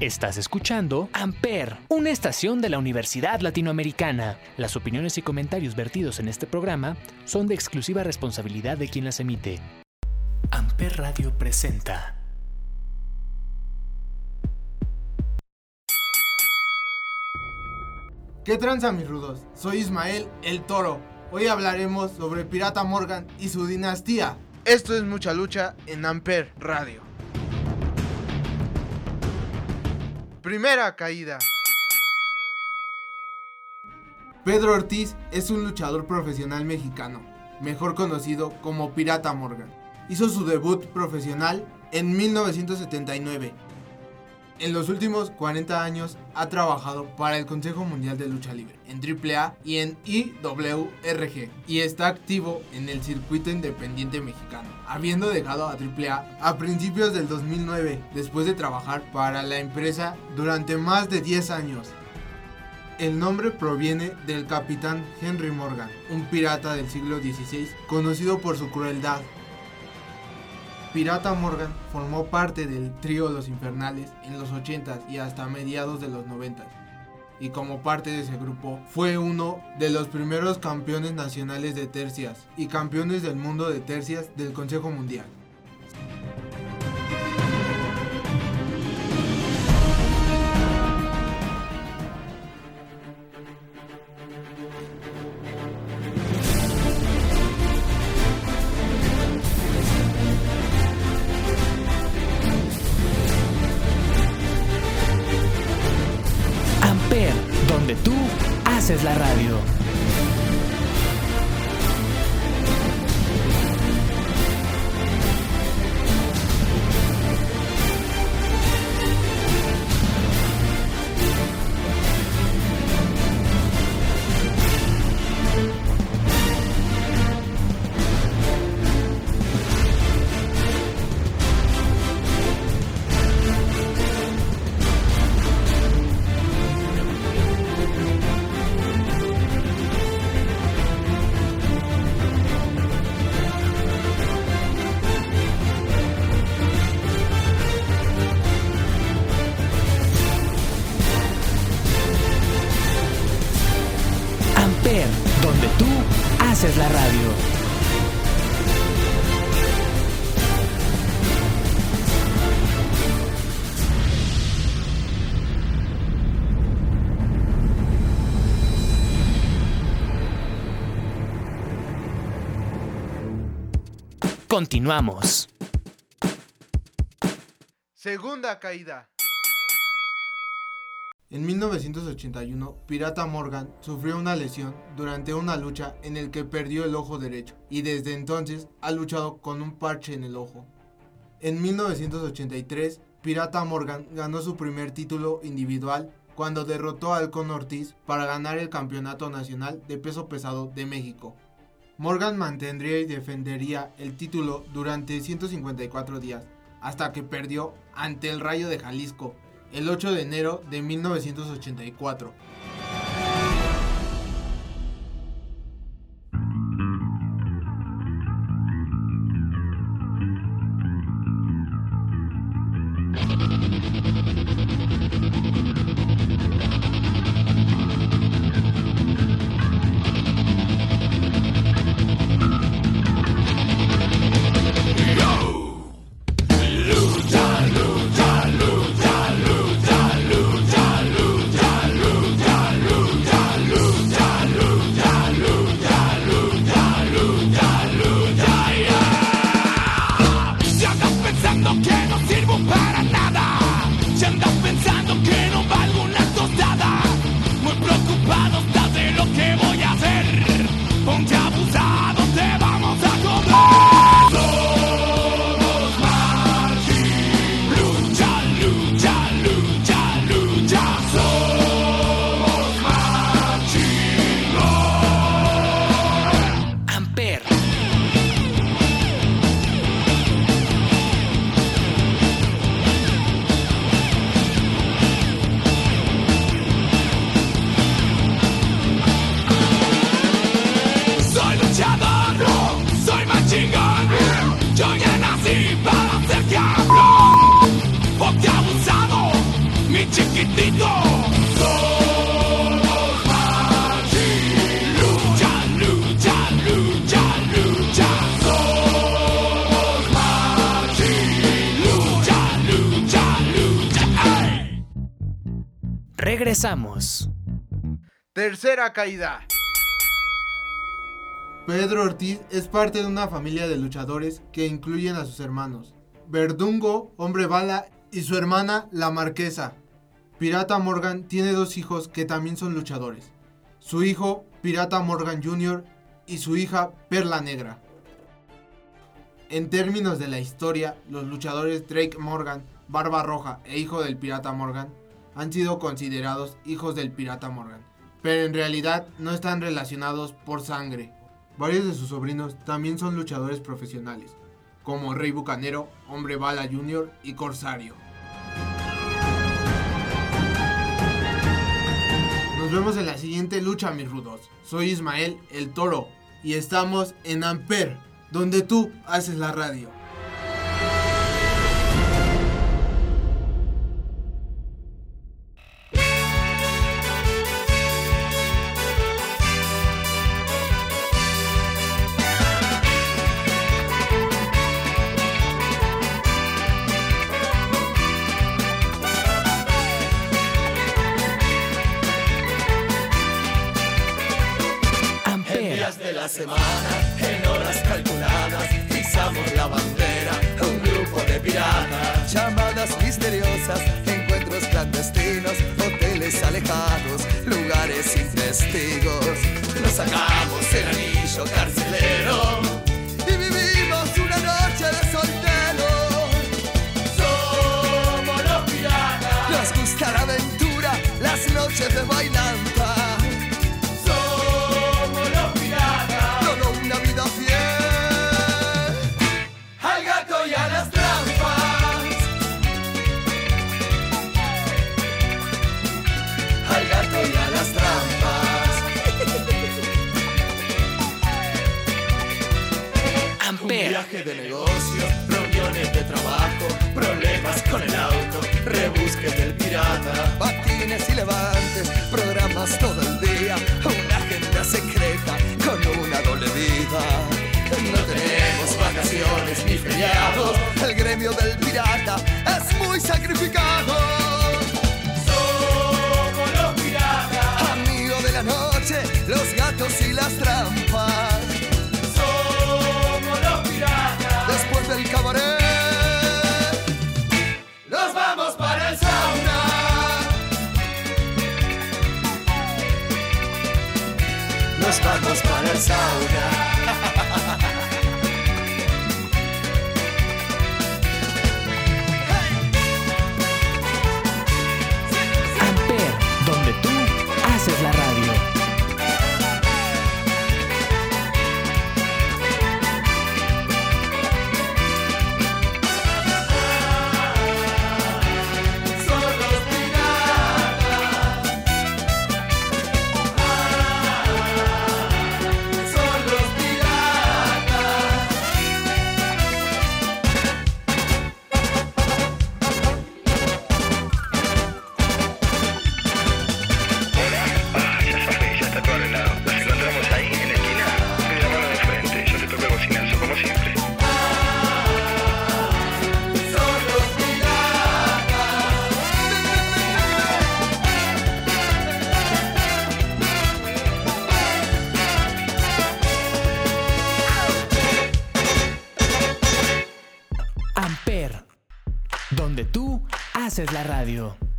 Estás escuchando Amper, una estación de la Universidad Latinoamericana. Las opiniones y comentarios vertidos en este programa son de exclusiva responsabilidad de quien las emite. Amper Radio presenta. ¿Qué tranza mis rudos? Soy Ismael el Toro. Hoy hablaremos sobre Pirata Morgan y su dinastía. Esto es mucha lucha en Amper Radio. Primera caída. Pedro Ortiz es un luchador profesional mexicano, mejor conocido como Pirata Morgan. Hizo su debut profesional en 1979. En los últimos 40 años ha trabajado para el Consejo Mundial de Lucha Libre, en AAA y en IWRG, y está activo en el circuito independiente mexicano, habiendo dejado a AAA a principios del 2009, después de trabajar para la empresa durante más de 10 años. El nombre proviene del capitán Henry Morgan, un pirata del siglo XVI conocido por su crueldad, Pirata Morgan formó parte del trío Los Infernales en los 80s y hasta mediados de los 90s. Y como parte de ese grupo fue uno de los primeros campeones nacionales de tercias y campeones del mundo de tercias del Consejo Mundial. Tú haces la radio. Haces la radio. Continuamos. Segunda caída. En 1981, Pirata Morgan sufrió una lesión durante una lucha en el que perdió el ojo derecho y desde entonces ha luchado con un parche en el ojo. En 1983, Pirata Morgan ganó su primer título individual cuando derrotó a Halcón Ortiz para ganar el Campeonato Nacional de Peso Pesado de México. Morgan mantendría y defendería el título durante 154 días, hasta que perdió ante el Rayo de Jalisco el 8 de enero de 1984. 碰见。Para diablo, abusado, mi chiquitito. Regresamos. Tercera caída. Pedro Ortiz es parte de una familia de luchadores que incluyen a sus hermanos. Verdungo, Hombre Bala y su hermana, la Marquesa. Pirata Morgan tiene dos hijos que también son luchadores. Su hijo, Pirata Morgan Jr. y su hija, Perla Negra. En términos de la historia, los luchadores Drake Morgan, Barba Roja e hijo del Pirata Morgan han sido considerados hijos del Pirata Morgan, pero en realidad no están relacionados por sangre. Varios de sus sobrinos también son luchadores profesionales, como Rey Bucanero, Hombre Bala Jr. y Corsario. Nos vemos en la siguiente lucha, mis rudos. Soy Ismael, el toro, y estamos en Amper, donde tú haces la radio. En horas calculadas, pisamos la bandera, un grupo de piratas. Llamadas misteriosas, encuentros clandestinos, hoteles alejados, lugares sin testigos. Nos sacamos el anillo carcelero. Y vivimos una noche de solteros. Somos los piratas. Nos gusta la aventura, las noches de bailanta. De negocio, reuniones de trabajo, problemas con el auto, rebusques del pirata. Patines y levantes, programas todo el día, una agenda secreta con una doble vida. No tenemos vacaciones ni feriados. El gremio del pirata es muy sacrificado. Somos los piratas. Amigo de la noche, los gatos y las trampas. Sauna. Radio.